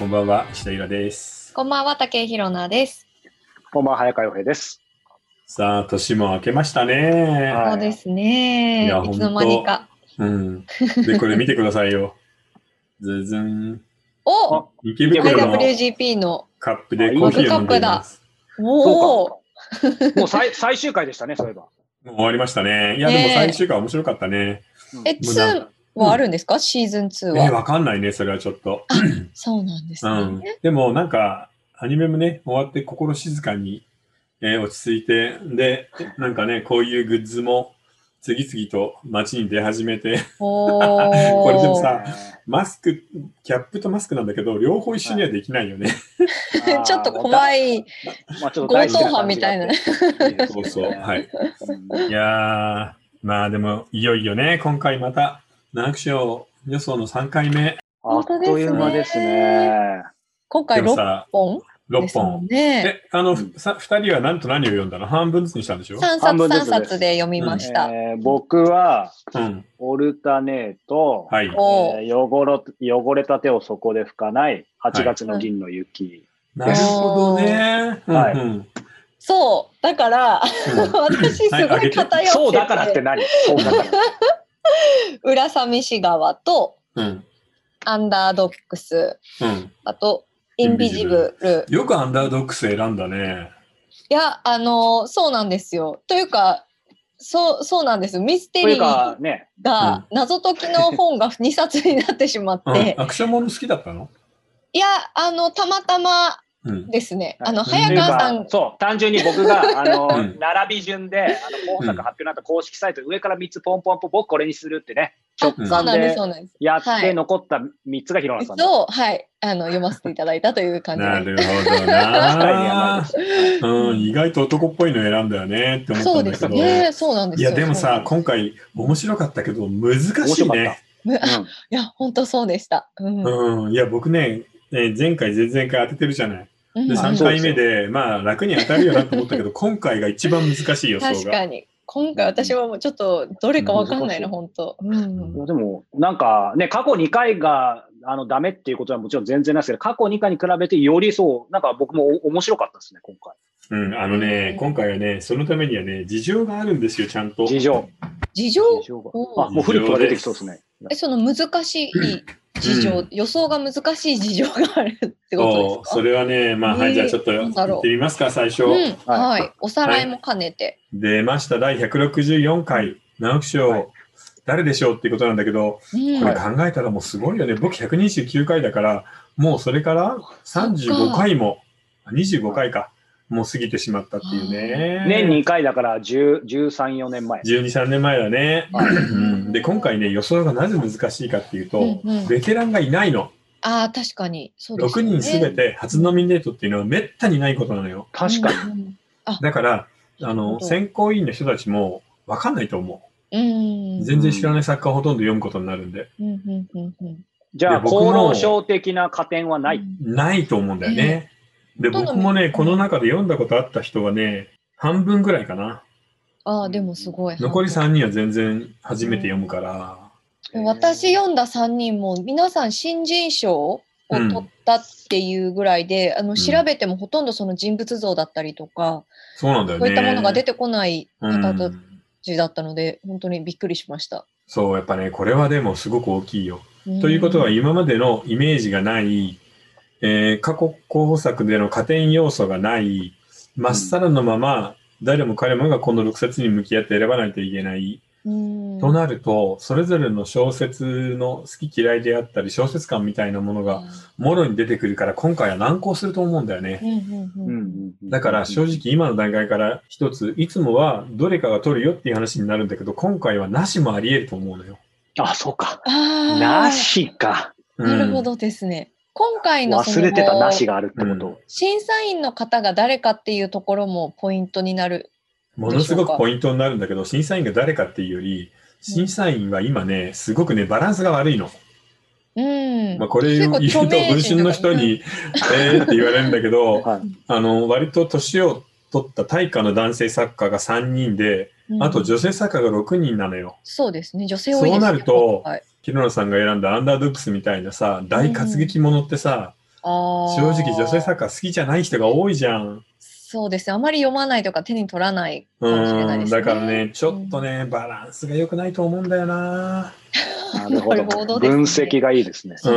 こんばんは、石田ゆらです。こんばんは、竹井ひろなです。こんばんは、早川洋平です。さあ、年も明けましたね。はいそうですね。いやいつの間にか。うん。で、これ見てくださいよ。ずずん。おあ池袋の IWGP の。カップでコーヒーを飲んでいます。おお。もう最 最終回でしたね、そういえば。もう終わりましたね。いや、でも最終回面白かったね。え、もうなん2はあるんですか、シーズン2え、は。わかんないね、それはちょっと。そうなんですうんね。。でも、なんか、アニメもね、終わって心静かに、えー落ち着いて、で、なんかね、こういうグッズも次々と街に出始めて。これでもさマスク、キャップとマスクなんだけど、両方一緒にはできないよね。ちょっと怖い。いまあ、ちょっと強盗犯みたいな。そうそう。はい。うんいやー、まあでも、いよいよね、今回また、七区賞予想の3回目。あっという間ですね。今回6でもさ、本で6すも本ん。ね。え、あの、うんさ2人は何と何を読んだの？半分ずつにしたんでしょ？3冊半分ずつ3冊で読みました。えー僕は、うん。オルタネート、はい。おえー汚ろ汚れた手をそこで拭かない、8月の銀の雪。なるほどね。うんはいうんそう。だから、うん 私すごい偏ってて、そうだからって何？そうだから。浦寂し川と、うん。アンダードックス、うん。あと、インビジブル。よくアンダードックス選んだね。いや、あの、そうなんですよ。というか、そう、そうなんです。ミステリーが、謎解きの本が 2冊になってしまっうんて、アクションもの好きだったの？いや、あの、たまたまうん。ですね。あの、うん早川さん、かそう、単純に僕が、あの、うん並び順で、あの、候補作発表になった公式サイト、上から3つポンポンポン、僕これにするってね、あ直感そうなんです、でそうなんです。やっはいて残った3つが広野さん。そう、はい、あの、読ませていただいたという感じなでるほどなで。すうん、意外と男っぽいの選んだよねって思ったそうでんだけど。すね、そうなんですよ。いや、でもさ、そう今回面白かったけど、難しいね。いや、本当そうでした。うん。うん。いや、僕ね、ね前回、前々回当ててるじゃない。うんで、3回目で、まあ、楽に当たるよなと思ったけど、今回が一番難しい予想が。確かに。今回私はもうちょっとどれかわかんないな、難しい本当。ういん。やでも、なんかね、過去2回があのダメっていうことはもちろん全然ないですけど、過去2回に比べてよりそう、なんか僕もお面白かったですね、今回。うん、あのね、今回はね、そのためにはね、事情があるんですよ、ちゃんと。事情。事情？あ、もうフリップが出てきそうですね。え、その難しい事情、うん。予想が難しい事情があるってことですか？それはね、まあ、はい、えーじゃあちょっとなんだろう言ってみますか、最初。うん、はい。はい。おさらいも兼ねて。出ました、第164回、直木賞、はい。誰でしょうっていうことなんだけど、うん。これ考えたらもうすごいよね。僕129回だから、もうそれから35回も、25回か、もう過ぎてしまったっていうね。年2回だから10 13、4年前。12、3年前だね。で、今回ね、予想がなぜ難しいかっていうと、うんうんベテランがいないの。ああ、確かに。そうです6よね。人すべて初ノミネートっていうのはめったにないことなのよ。確かに。に。だから、あの、選考委員の人たちも分かんないと思うん。う。全然知らない作家をほとんど読むことになるんで。うんうんうんうんじゃあ、厚労省的な加点はない。ないと思うんだよね。で、ほとんど僕もね、うんこの中で読んだことあった人はね、半分ぐらいかな。ああ、でもすごい。残り3人は全然初めて読むから。私読んだ3人も皆さん新人賞を取ったっていうぐらいで、あの調べてもほとんどその人物像だったりとか、そうなんだよね。そういったものが出てこないうん方たちだったので、本当にびっくりしました。そう、やっぱね、これはでもすごく大きいよ。んということは、今までのイメージがない、えー過去候補作での加点要素がない、まっさらのまま、誰も彼もがこの6冊に向き合って選ばないといけない。うんとなると、それぞれの小説の好き嫌いであったり、小説感みたいなものが、もろに出てくるから、今回は難航すると思うんだよね。うんうんううんんうんだから正直今の段階から一つ、いつもはどれかが取るよっていう話になるんだけど、今回はなしもあり得ると思うのよ。あ、そうか。なしか。うんなるほ。どですね。今回のその忘れてたなしがあるってこと。審査員の方が誰かっていうところもポイントになる。ものすごくポイントになるんだけど、審査員が誰かっていうより、審査員は今ね、すごくね、バランスが悪いの。うん。まあ、これ言うと、結構著名文人とか春の人に、えーって言われるんだけど、はい。あの、割と年を取った大家の男性作家が3人で、うんあと女性作家が6人なのよ。そうですね。女性多いですねそうなるとはい木野さんが選んだアンダードックスみたいなさ、大活劇ものってさ、あー正直女性作家好きじゃない人が多いじゃん。そうですね。あまり読まないとか手に取らないかうもしれないでん、すね。だからね、ちょっとね、バランスが良くないと思うんだよな。なるほど分析がいいですね。そ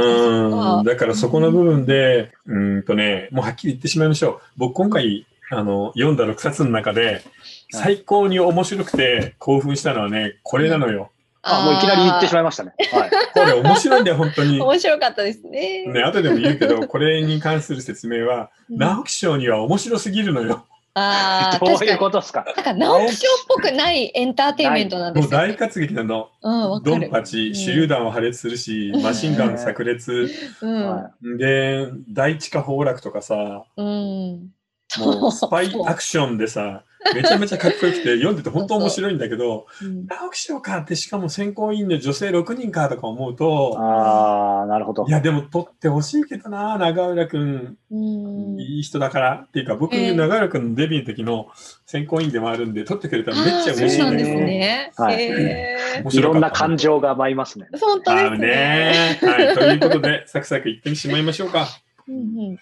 うん、だからそこの部分で、うーんとね、もうはっきり言ってしまいましょう。僕今回、あの、読んだ6冊の中で、最高に面白くて興奮したのはね、これなのよ。あ、もういきなり言ってしまいいましたね。はい。これ面白いんだよ、本当に。面白かったですね。ね、後でも言うけど、これに関する説明は、うん直木賞には面白すぎるのよ。ああ、どういう。ことですかなんか直木賞っぽくないエンターテインメントなんでもうすよ。大活劇なの。うん、わド。ンパチ、うん手榴弾を破裂するし、マシンガン炸裂、うん。はで、大地下崩落とかさ、うん。もうスパイアクションでさ、めちゃめちゃかっこよくて、読んでて本当面白いんだけど、うん直木賞かって、しかも選考委員の女性6人かとか思うと、ああ、なるほどい。や、でも取ってほしいけどな、長浦くん、うん。いい人だから。っていうか、僕、ええ長浦くんのデビューの時の選考委員でもあるんで、取ってくれたらめっちゃ嬉しいんですね。ね。はいへーいろんな感情が舞いますね。本当ですね。ね。はい。ということで、サクサクいってしまいましょうか。うんうん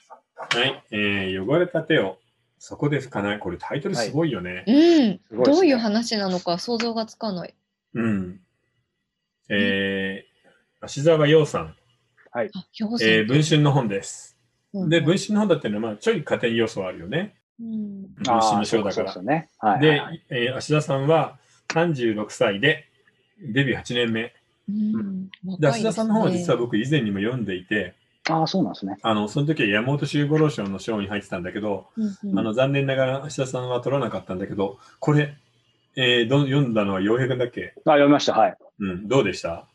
はい。えー、汚れた手をそこで拭かない？これタイトルすごいよね。うん、どういう話なのか想像がつかない。うん。えー、芦沢洋さん、あ、表えー、文春の本です。うんで、文春の本だっていうのは、まあ、ちょい加点要素はあるよね。うん文春の章だからそうです。よね。はい。で、えー、芦田さんは36歳で、デビュー8年目。うんで、芦田さんの本は実は僕以前にも読んでいて、ああ、そうなんですね。あの、その時は山本周五郎賞の賞に入ってたんだけど、ですねあの、残念ながら芦田さんは取らなかったんだけど、これ、えー、ど読んだのは洋平君だっけ？あ読みました。はい。うん、どうでした？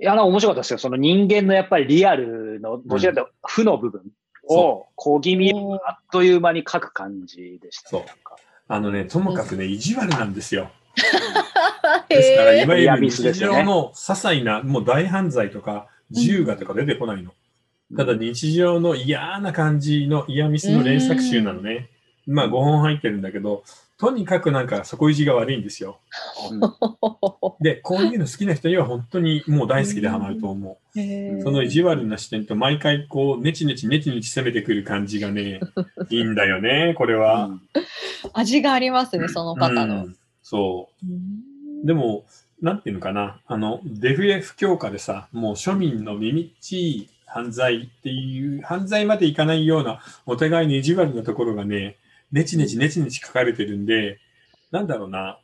いや、面白かったですよ。その人間のやっぱりリアルの、どちらかというと負の部分を小気味うんあっという間に書く感じでした、ね。そうあのね、ともかくね、意地悪なんですよ。へ ですから、ーいわゆる日常の些細な、もう大犯罪とか、銃がとか出てこないの。ただ、日常の嫌な感じの嫌ミスの連作集なのね。まあ、5本入ってるんだけど、とにかくなんか底意地が悪いんですよ。うんで、こういうの好きな人には本当にもう大好きでハマると思う。その意地悪な視点と毎回こう、ネチネチネチネチ攻めてくる感じがね、いいんだよね、これは。味がありますね、その方の。うんそう。うんでも、なんていうのかな、あの、デフレ不強化でさ、もう庶民の耳っちい犯罪っていう、犯罪までいかないような、お互いに意地悪なところがね、ネチネチネチネチ書かれてるんで、なんだろうな、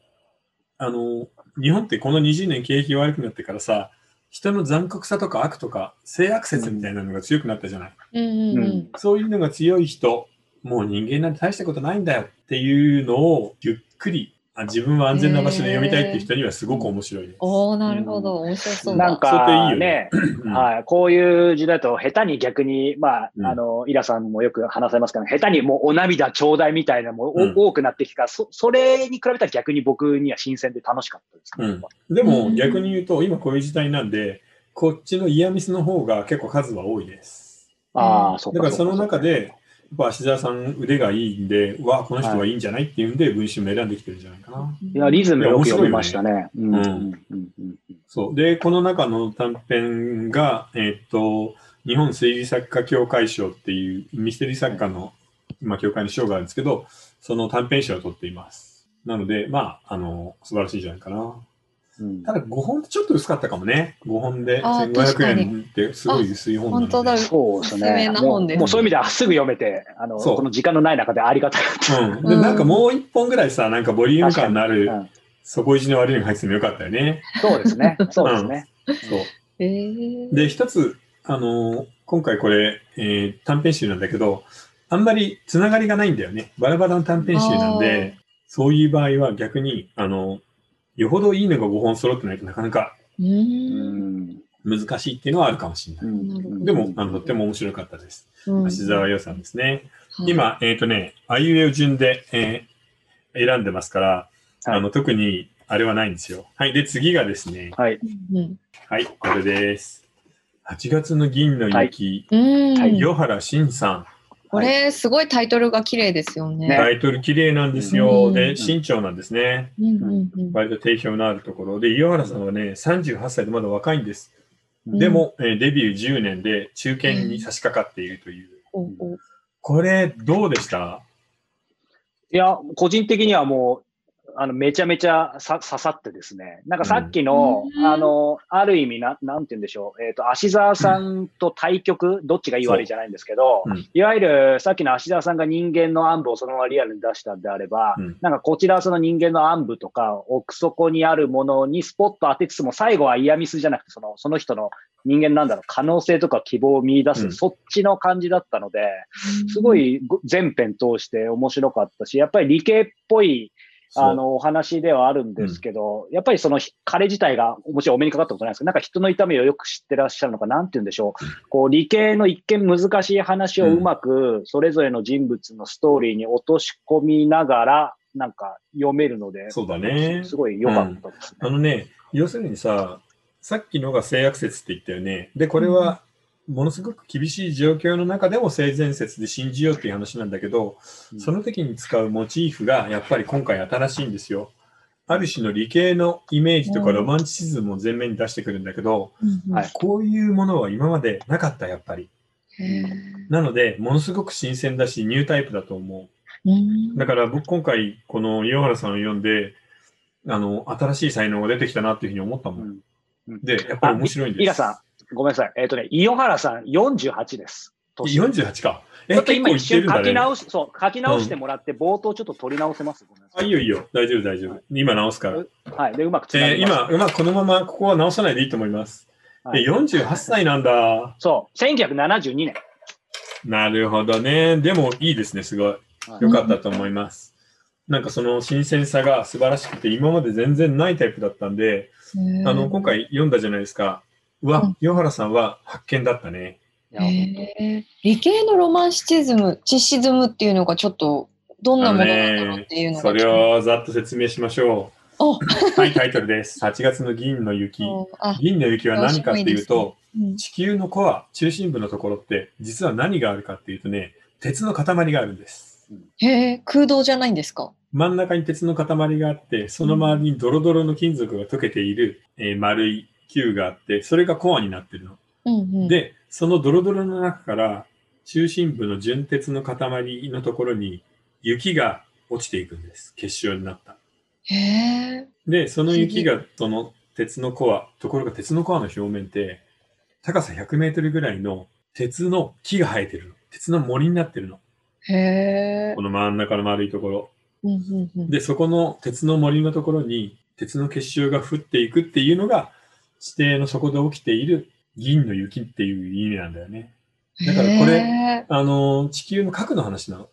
あの、日本ってこの20年景気悪くなってからさ、人の残酷さとか悪とか、性悪説みたいなのが強くなったじゃない。うんうん。うん。そういうのが強い人、もう人間なんて大したことないんだよっていうのをゆっくり、あ自分は安全な場所で読みたいっていう人にはすごく面白いです。おー、なるほど。面白そうだ。なんかよねはい、こういう時代だと下手に逆に、まあ、うんあの、イラさんもよく話されますけど、下手にもうお涙ちょうだいみたいなのもおうん多くなってきたから、そそれに比べたら逆に僕には新鮮で楽しかったですね。うん、でもうん逆に言うと、今こういう時代なんで、こっちのイヤミスの方が結構数は多いです。ああ、そうか。だからその中で、芦沢さん腕がいいんで、わあ、この人はいいんじゃないっていうんで、文春も選んできてるんじゃないかな。いや、リズムよく読みましたね。そう。で、この中の短編が、えーっと、日本推理作家協会賞っていうミステリー作家の、まあ、協会の賞があるんですけど、その短編賞を取っています。なので、まあ、あの、素晴らしいんじゃないかな。うんただ5本ってちょっと薄かったかもね。5本であー確1500かに円ってすごい薄い本なので。本当だそうですね。もうな本ですもうそういう意味ではすぐ読めて、あの、この時間のない中でありがたかった。うん。で、なんかもう1本ぐらいさ、なんかボリューム感のある、うん底意地の悪いのが入っててもよかったよね。そうですね。そうですね。そう。えーで、一つ、あのー今回これ、えー短編集なんだけど、あんまりつながりがないんだよね。バラバラの短編集なんで、そういう場合は逆に、あの、よほどいいのが5本揃ってないとなかなか難しいっていうのはあるかもしれない。でも、あの、とっても面白かったです。うん芦沢洋さんですね。はい今、えっ、とね、あいうえお順で、えー選んでますから、はいあの、特にあれはないんですよ。はい。で、次がですね、はい。うんはい、これです。8月の銀の雪、うんはい与原慎さん。これ、すごいタイトルが綺麗ですよね。ねタイトル綺麗なんですよ。うんで、身長なんですね。うんうんうん割と定評のあるところ。で、岩原さんはね、38歳でまだ若いんです。でも、えーデビュー10年で中堅に差し掛かっているという。おうおうこれ、どうでした？いや、個人的にはもう、あの、めちゃめちゃさ刺さってですね。なんかさっきの、うん。あの、ある意味な、なんて言うんでしょう。えっ、と、芦沢さんと対局、どっちがいい悪いじゃないんですけど、そう。うん。いわゆるさっきの芦沢さんが人間の暗部をそのままリアルに出したんであれば、うん。なんかこちらはその人間の暗部とか奥底にあるものにスポット当てつつも最後はイヤミスじゃなくてそのその人の人間なんだろう可能性とか希望を見出す、うん。そっちの感じだったので、すごいご全編通して面白かったし、やっぱり理系っぽいあのお話ではあるんですけど、やっぱりそのひ彼自体がもちろんお目にかかったことないですけど、なんか人の痛みをよく知ってらっしゃるのか、なんて言うんでしょう。こう理系の一見難しい話をうまく、それぞれの人物のストーリーに落とし込みながら、なんか読めるので、そうだね。すごい良かったですね。あのね、要するにさ、さっきのが性悪説って言ったよね。で、これは、ものすごく厳しい状況の中でも性善説で信じようっていう話なんだけど、うんその時に使うモチーフがやっぱり今回新しいんですよ。ある種の理系のイメージとかうんロマンチシズムを前面に出してくるんだけど、はいこういうものは今までなかった、やっぱり。なので、ものすごく新鮮だし、ニュータイプだと思う。うんだから僕今回、この岩原さんを読んで、あの、新しい才能が出てきたなっていうふうに思ったもん。うんうんで、やっぱり面白いんです。イラさん、ごめんなさい。えっ、とね、伊予原さん48です。年48か。え、ちょっと今一瞬。書き直し、そう、書き直してもらって、冒頭ちょっと取り直せます？ごめんなさあ、いいよいいよ。大丈夫大丈夫。今直すから。はい。で、うまくつなえー。今、うまくこのままここは直さないでいいと思います。はいえ、48歳なんだ。そう、1972年。なるほどね。でもいいですね、すごい。はいよかったと思います。なんかその新鮮さが素晴らしくて、今まで全然ないタイプだったんで、あの、今回読んだじゃないですか。うわうん、岩原さんは発見だったね。理系のロマンシチズム、チシズムっていうのがちょっとどんなものなんだろうっていうのがそれをざっと説明しましょおう。はい、タイトルです。8月の銀の雪。あ、銀の雪は何かっていうと、うん地球のコア、中心部のところって、実は何があるかっていうとね、鉄の塊があるんです。へえ、空洞じゃないんですか？真ん中に鉄の塊があって、その周りにドロドロの金属が溶けている、えー丸い球があって、それがコアになってるの。うんうん。で、そのドロドロの中から、中心部の純鉄の塊のところに雪が落ちていくんです。結晶になった。で、その雪が、その鉄のコア、ところが鉄のコアの表面って、高さ100メートルぐらいの鉄の木が生えてるの。鉄の森になってるの。こ。の真ん中の丸いところ。うんうんうんで、そこの鉄の森のところに鉄の結晶が降っていくっていうのが、地底の底で起きている銀の雪っていう意味なんだよね。だからこれあの、地球の核の話なの。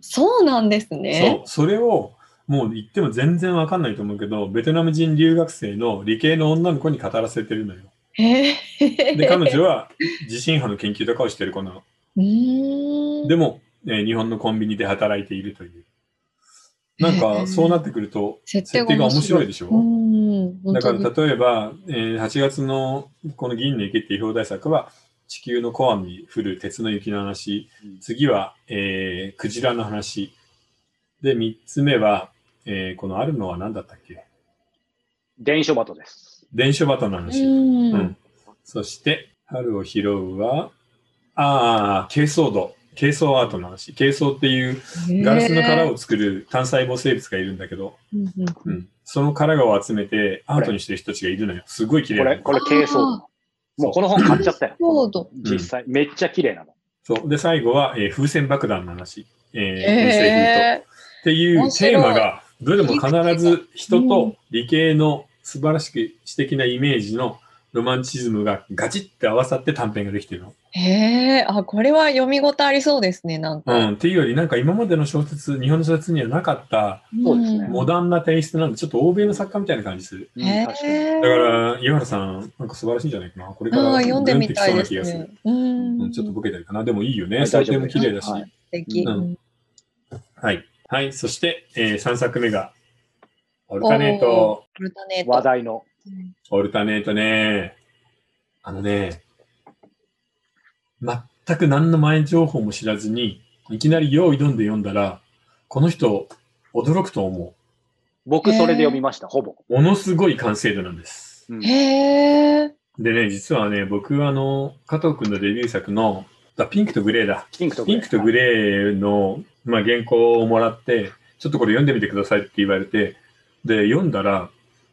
そうなんですね。そう。それを、もう言っても全然わかんないと思うけど、ベトナム人留学生の理系の女の子に語らせてるのよ。で、彼女は地震波の研究とかをしてる子なの。うーん。でも、えー日本のコンビニで働いているという。なんへか、ーそうなってくると、設設定が面白いでしょ、うん。だから例えば、えー8月のこの銀の雪っていう表題作は、地球のコアに降る鉄の雪の話、うん次は、えークジラの話、で、3つ目は、えーこのあるのは何だったっけ？電書バトです。電書バトの話。うん。うんそして、春を拾うは、ああ、珪藻土。珪藻アートの話。珪藻っていうガラスの殻を作る単細胞生物がいるんだけど、うんうんうん、その殻を集めてアートにしてる人たちがいるのよ。すごい綺麗これ。これ、軽装あもうこの本買っちゃったよ。そうだ。実際、めっちゃ綺麗なの。そう。で、最後は、えー風船爆弾の話。えー、へ風船え。っていう面白いテーマが、どれも必ず人と理系の素晴らしく詩的なイメージのロマンチズムがガチって合わさって短編ができてるの。へえ。あ、これは読み応えありそうですね、なんうか。ん。っていうより、なんか今までの小説、日本の小説にはなかったそうですねモダンなテイストなんで、ちょっと欧米の作家みたいな感じする。うんへ確かに。え。だから、岩原さん、なんか素晴らしいんじゃないかな。これから読んでみたいですね。うん。うんちょっとボケてるかな。でもいいよね。はい採点も綺麗だし。素敵。うんうんはい。そして、え3作目が、オルタネート。オルタネート。話題の。うんオルタネートね。あのね、全く何の前情報も知らずに、いきなり用意どんで読んだら、この人、驚くと思僕、それで読みました、ほぼ。う。ものすごい完成度なんです。うんへえ。でね、実はね、僕あの、加藤くんのデビュー作の、あピンクとグレーだ。ピンクとピンクとグレーの、まあ、原稿をもらって、ちょっとこれ読んでみてくださいって言われて、で、読んだら、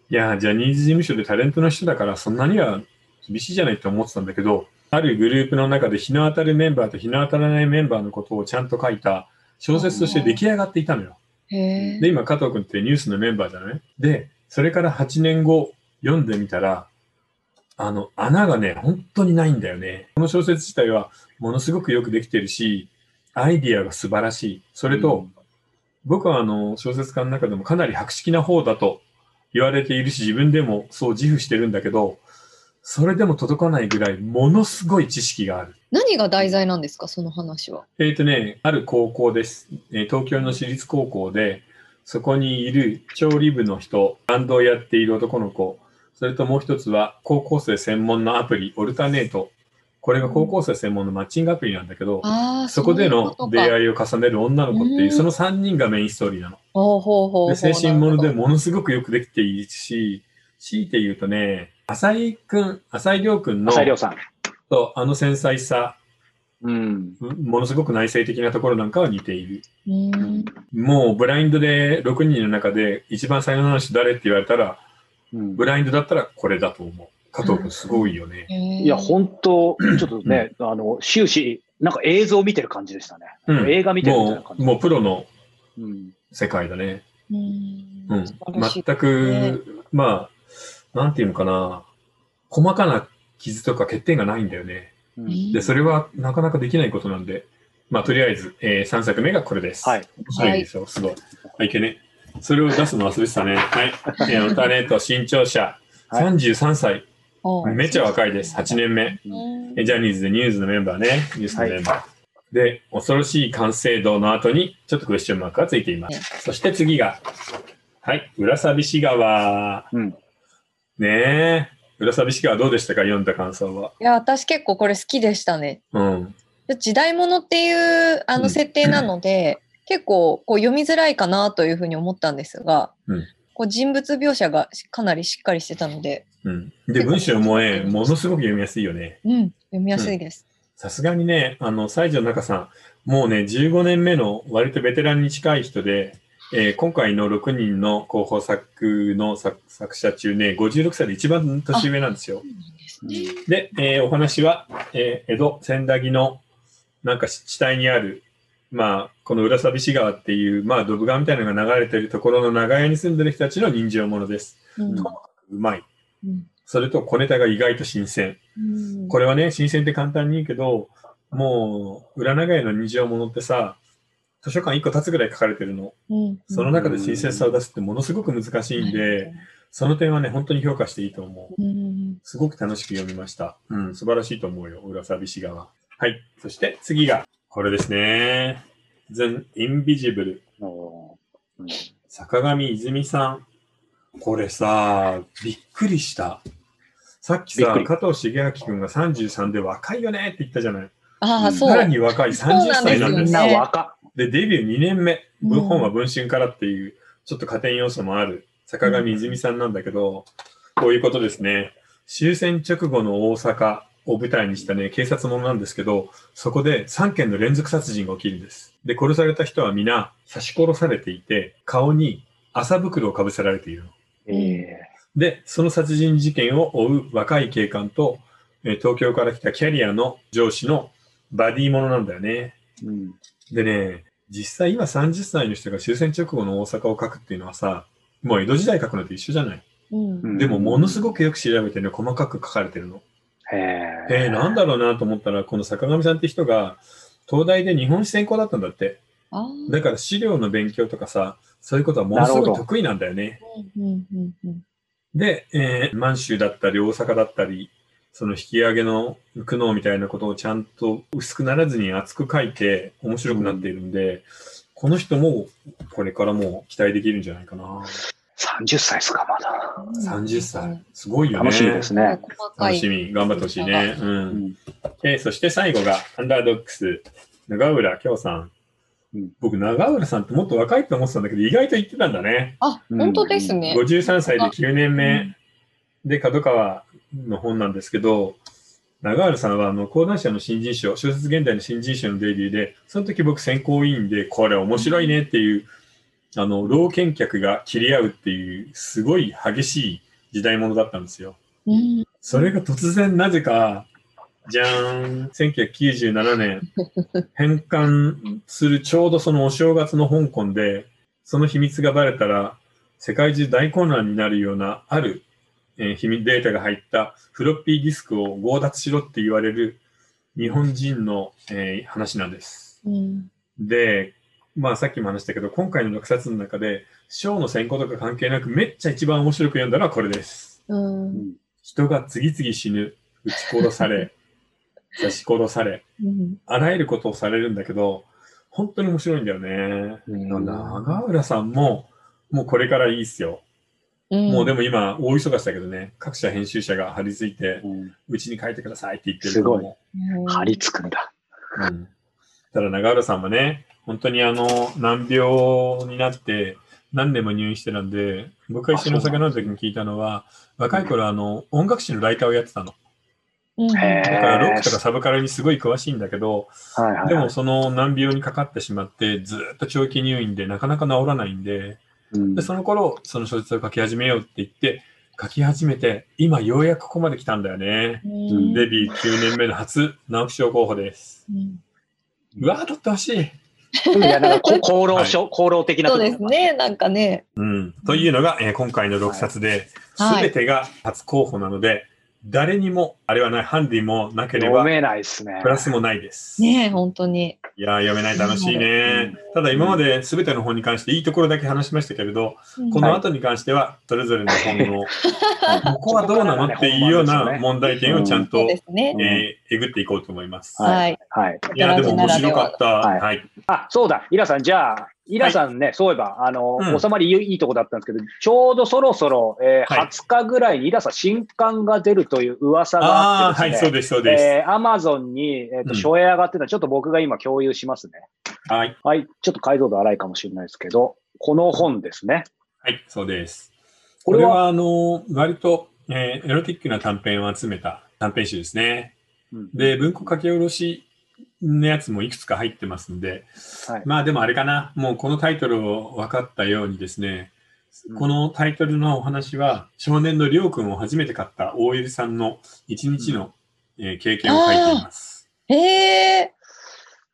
いや、ジャニーズ事務所でタレントの人だから、そんなには厳しいじゃないって思ってたんだけど、あるグループの中で日の当たるメンバーと日の当たらないメンバーのことをちゃんと書いた小説として出来上がっていたのよ。で、今、加藤君ってニュースのメンバーじゃない？で、それから8年後、読んでみたら、あの、穴がね、本当にないんだよね。この小説自体は、ものすごくよくできてるし、アイディアが素晴らしい。それと、僕はあの、小説家の中でもかなり博識な方だと言われているし、自分でもそう自負してるんだけど、それでも届かないぐらい、ものすごい知識がある。何が題材なんですか、その話は？えっ、とね、ある高校です、えー東京の私立高校で、そこにいる調理部の人、バンドをやっている男の子、それともう一つは高校生専門のアプリ、オルタネート。これが高校生専門のマッチングアプリなんだけど、ああ、そこでの出い。会いを重ねる女の子っていうう、んその3人がメインストーリーなの。ほうほうほうほう。で、精神ものでものすごくよくできているし、強いて言うとね、浅井くん、浅井亮くんの、浅井亮さん。とあの繊細さ、うん。ものすごく内省的なところなんかは似ている。うんもうブラインドで6人の中で一番才能のある人誰って言われたら、うんブラインドだったらこれだと思う。加藤君すごいよね。いや、本当ちょっとね、あの、終始、なんか映像を見てる感じでしたね。うん映画見てるみたいなもう、感じ。もうプロのうん。世界だね。うん全く、まあ、なんていうのかな。細かな傷とか欠点がないんだよね。うんで、それはなかなかできないことなんで、まあ、とりあえず、え3作目がこれです。はい。面白いですよ、すごい。はい、いけね。それを出すの忘れてたね。はい。えー、オタネート新潮社、はい33歳。めっちゃ若いです。8年目。うんえジャニーズでニュースのメンバーね。ニュースのメンバー。で、恐ろしい完成度の後に、ちょっとクエスチョンマークがついています。そして次が、はい、浦寂し川。うん。ねえ。浦寂し川どうでしたか？読んだ感想は。いや、私結構これ好きでしたね。うん。時代物っていうあうんの設定なので、結構こう読みづらいかなというふうに思ったんですが、うんこう人物描写がかなりしっかりしてたので、うん。で、文章もね、ものすごく読みやすいよね。うん、読みやすいです。さすがにね、あの、西条中さん、もうね、15年目の割とベテランに近い人で、えー今回の6人の候補作の作作者中ね、56歳で一番年上なんですよ。ですねで、えーお話は、えー江戸千駄木のなんか地帯にある、まあ、この浦寂川っていう、まあ、ドブ川みたいなのが流れてるところの長屋に住んでる人たちの人情ものです。うんうまい。うんそれと小ネタが意外と新鮮。うんこれはね、新鮮って簡単に言うけど、もう、裏長屋の人情ものってさ、図書館1個経つぐらい書かれてるの。うんその中で新鮮さを出すってものすごく難しいんで、、その点はね、本当に評価していいと思う。うんすごく楽しく読みました。うん、素晴らしいと思うよ、浦寂し川。はい。そして次が、これですね。The Invisible。坂上泉さん。これさ、びっくりした。さっきさ加藤茂明君が33で若いよねって言ったじゃない。ああ、うんそう。さらに若い30歳なんみんです。そうねな若っ。で、デビュー2年目。うん文本は文春からっていう、ちょっと加点要素もある坂上泉さんなんだけど、こういうことですね。終戦直後の大阪を舞台にしたね、警察ものなんですけど、そこで3件の連続殺人が起きるんです。で、殺された人は皆刺し殺されていて、顔に麻袋をかぶせられているの。えで、その殺人事件を追う若い警官と、えー東京から来たキャリアの上司のバディものなんだよね。ーうんでね、実際今30歳の人が終戦直後の大阪を書くっていうのはさ、もう江戸時代書くのと一緒じゃない？うんうんでもものすごくよく調べてね、細かく書かれてるの。へえー、なんだろうなと思ったら、この坂上さんって人が、東大で日本史専攻だったんだって。だから資料の勉強とかさ、そういうことはものすごいなるほど得意なんだよね。で、えー満州だったり大阪だったり、その引き上げの苦悩みたいなことをちゃんと薄くならずに厚く書いて面白くなっているんで、この人もこれからも期待できるんじゃないかな。30歳ですか、まだ。うん30歳。すごいよね。楽しみですね。楽しみ。頑張ってほしいね。う。うんんえーそして最後が、アンダードックス、長浦京さん。うん僕、長浦さんってもっと若いと思ってたんだけど、意外と言ってたんだね。あ、本当ですね。53歳で9年目。で、角川の本なんですけど、長原さんはあの講談社の新人賞、小説現代の新人賞のデビューで、その時僕選考委員で、これ面白いねっていう、あの、老見客が切り合うっていう、すごい激しい時代物だったんですよ。うんそれが突然なぜか、じゃーん、1997年、返還するちょうどそのお正月の香港で、その秘密がバレたら、世界中大混乱になるような、ある、えー秘密データが入ったフロッピーディスクを強奪しろって言われる日本人の、えー話なんです。うんで、まあさっきも話したけど、今回の6冊の中で、賞の選考とか関係なく、めっちゃ一番面白く読んだのはこれです。うん人が次々死ぬ、撃ち殺され、刺し殺され、うんあらゆることをされるんだけど、本当に面白いんだよね。うん長浦さんも、もうこれからいいっすよ。うん。もうでも今、大忙しだけどね、各社編集者が張り付いて、うちに書いてくださいって言ってるすごい。もうん。張り付くんだ。うん。ただ長浦さんはね、本当にあの、難病になって、何年も入院してたんで、僕が一緒にお酒飲んだ時に聞いたのは、若い頃あの、音楽誌のライターをやってたの。だからロッえクとかサブカルにすごい詳しいんだけど。でもその難病にかかってしまって、ずーっと長期入院でなかなか治らないんで、うんでその頃、その小説を書き始めようって言って、書き始めて、今ようやくここまで来たんだよね。うんデビュー9年目の初、直木賞候補です。うんうわー、取ってほしい。いや、なんかこ、功労書、功労的なそうですね、なんかね。うん。というのが、えー今回の6冊で、すはいべてが初候補なので、誰にも、あれはない、ハンディもなければ、読めないですね。プラスもないです。ねえ、本当に。いやー、読めない楽しいねうん。ただ今まで全ての本に関していいところだけ話しましたけれど、この後に関しては、それぞれの本の、ここはどうなのっていうような問題点をちゃんとね。えーえぐっていこうと思います。はい。はい。いや、でも面白かった。はいはい。あ、そうだ、イラさん、じゃあ、イラさんね、そういえば、あの、うん収まりいいいいとこだったんですけど、ちょうどそろそろ、えーはい20日ぐらいにイラさん新刊が出るという噂あがあってですね、そうです、そうです。えー、アマゾンに、えっ、と、うん書影上がってたのちょっと僕が今共有しますね。はい。はい。ちょっと解像度荒いかもしれないですけど、この本ですね。はい、そうです。これは？これは、あの、割と、えーエロティックな短編を集めた短編集ですね。うんで、文庫書き下ろしのやつもいくつか入ってますんで、はいまあでもあれかな、もうこのタイトルを分かったようにですね、うんこのタイトルのお話は、少年のりょうくんを初めて買った OL さんの一日の、えー経験を書いています。へえ。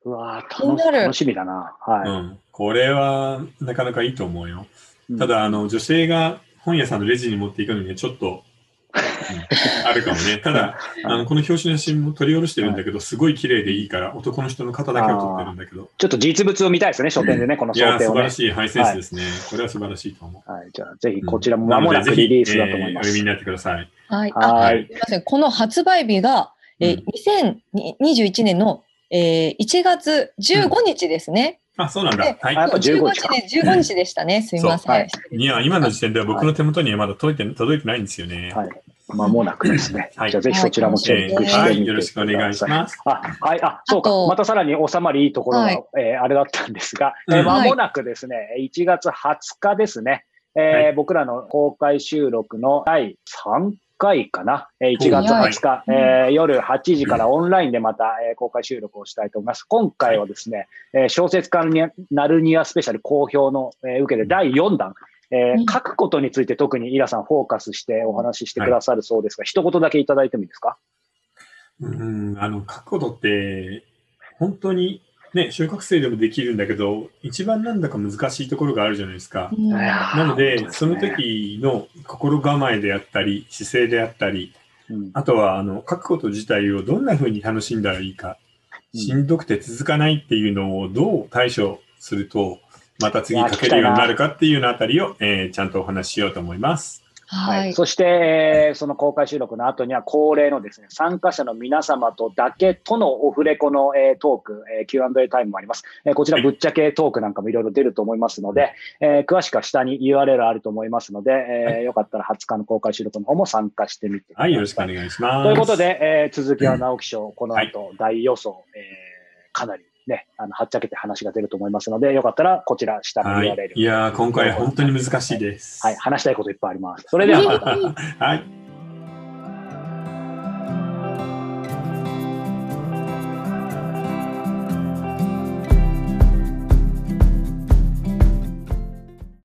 うわー気になる楽楽しみだな。はい。うん、これはなかなかいいと思うよ。うんただ、あの、女性が本屋さんのレジに持っていくのにはちょっと、うんあるかもね。ただ、あの、この表紙の写真も取り下ろしてるんだけど、すごい綺麗でいいから、男の人の肩だけを撮ってるんだけど。ちょっと実物を見たいですね、書店でね、このいやー、想定をね素晴ら。しいハイセンスですね。これは素晴らしいと思う。はい。じゃあ、ぜひうんこちらも間もなくリリースだと思いますなのでぜひえーお読みに。なってください。はい。あ、はいすみません。この発売日が、えー2021年の、えー1月15日ですね。あ、そうなんだ。ではいあ。やっぱ15 15日か日で15日でしたね。すみません。そうはいいや、今の時点では僕の手元にはまだ届いて届いてないんですよね。はい。間もなくですね。はいじゃあ、ぜひそちらもチェックしてみてくださ。はいい。よろしくお願いします。あ、はい、あ、そうか。またさらに収まりいいところが、はいえーあれだったんですが、うんえー間もなくですね、1月20日ですね、えーはい僕らの公開収録の第3回かな、えー1月20日、はい。えー夜8時からオンラインでまた、えー公開収録をしたいと思います。今回はですね、えー小説家になるにはスペシャル好評の、えー受けて第4弾、えーうん。書くことについて特にイラさんフォーカスしてお話ししてくださるそうですが、一言だけいただいてもいいですか？うん、あの、書くことって、本当にね、小学生でもできるんだけど、一番なんだか難しいところがあるじゃないですか。うん。なので、その時の心構えであったり、姿勢であったり、うん。あとは、あの、書くこと自体をどんな風に楽しんだらいいか、うん。しんどくて続かないっていうのをどう対処すると、また次書けるようになるかっていうようなあたりを、えーちゃんとお話ししようと思います。はい。はい。そして、えーその公開収録の後には恒例のですね、参加者の皆様とだけとのオフレコの、えートーク、えー Q&A タイムもあります。えーこちらはいぶっちゃけトークなんかもいろいろ出ると思いますので、えー詳しくは下に URL あると思いますので、えーはいよかったら20日の公開収録の方も参加してみてくださ。はいい、よろしくお願いします。ということで、えー続きは直木賞、この後大予想、えーかなりね、あの、はっちゃけて話が出ると思いますので、よかったらこちら下のは URL い。いやー、今回本当に難しいです。はい、話したいこといっぱいあります。それではまた。はい。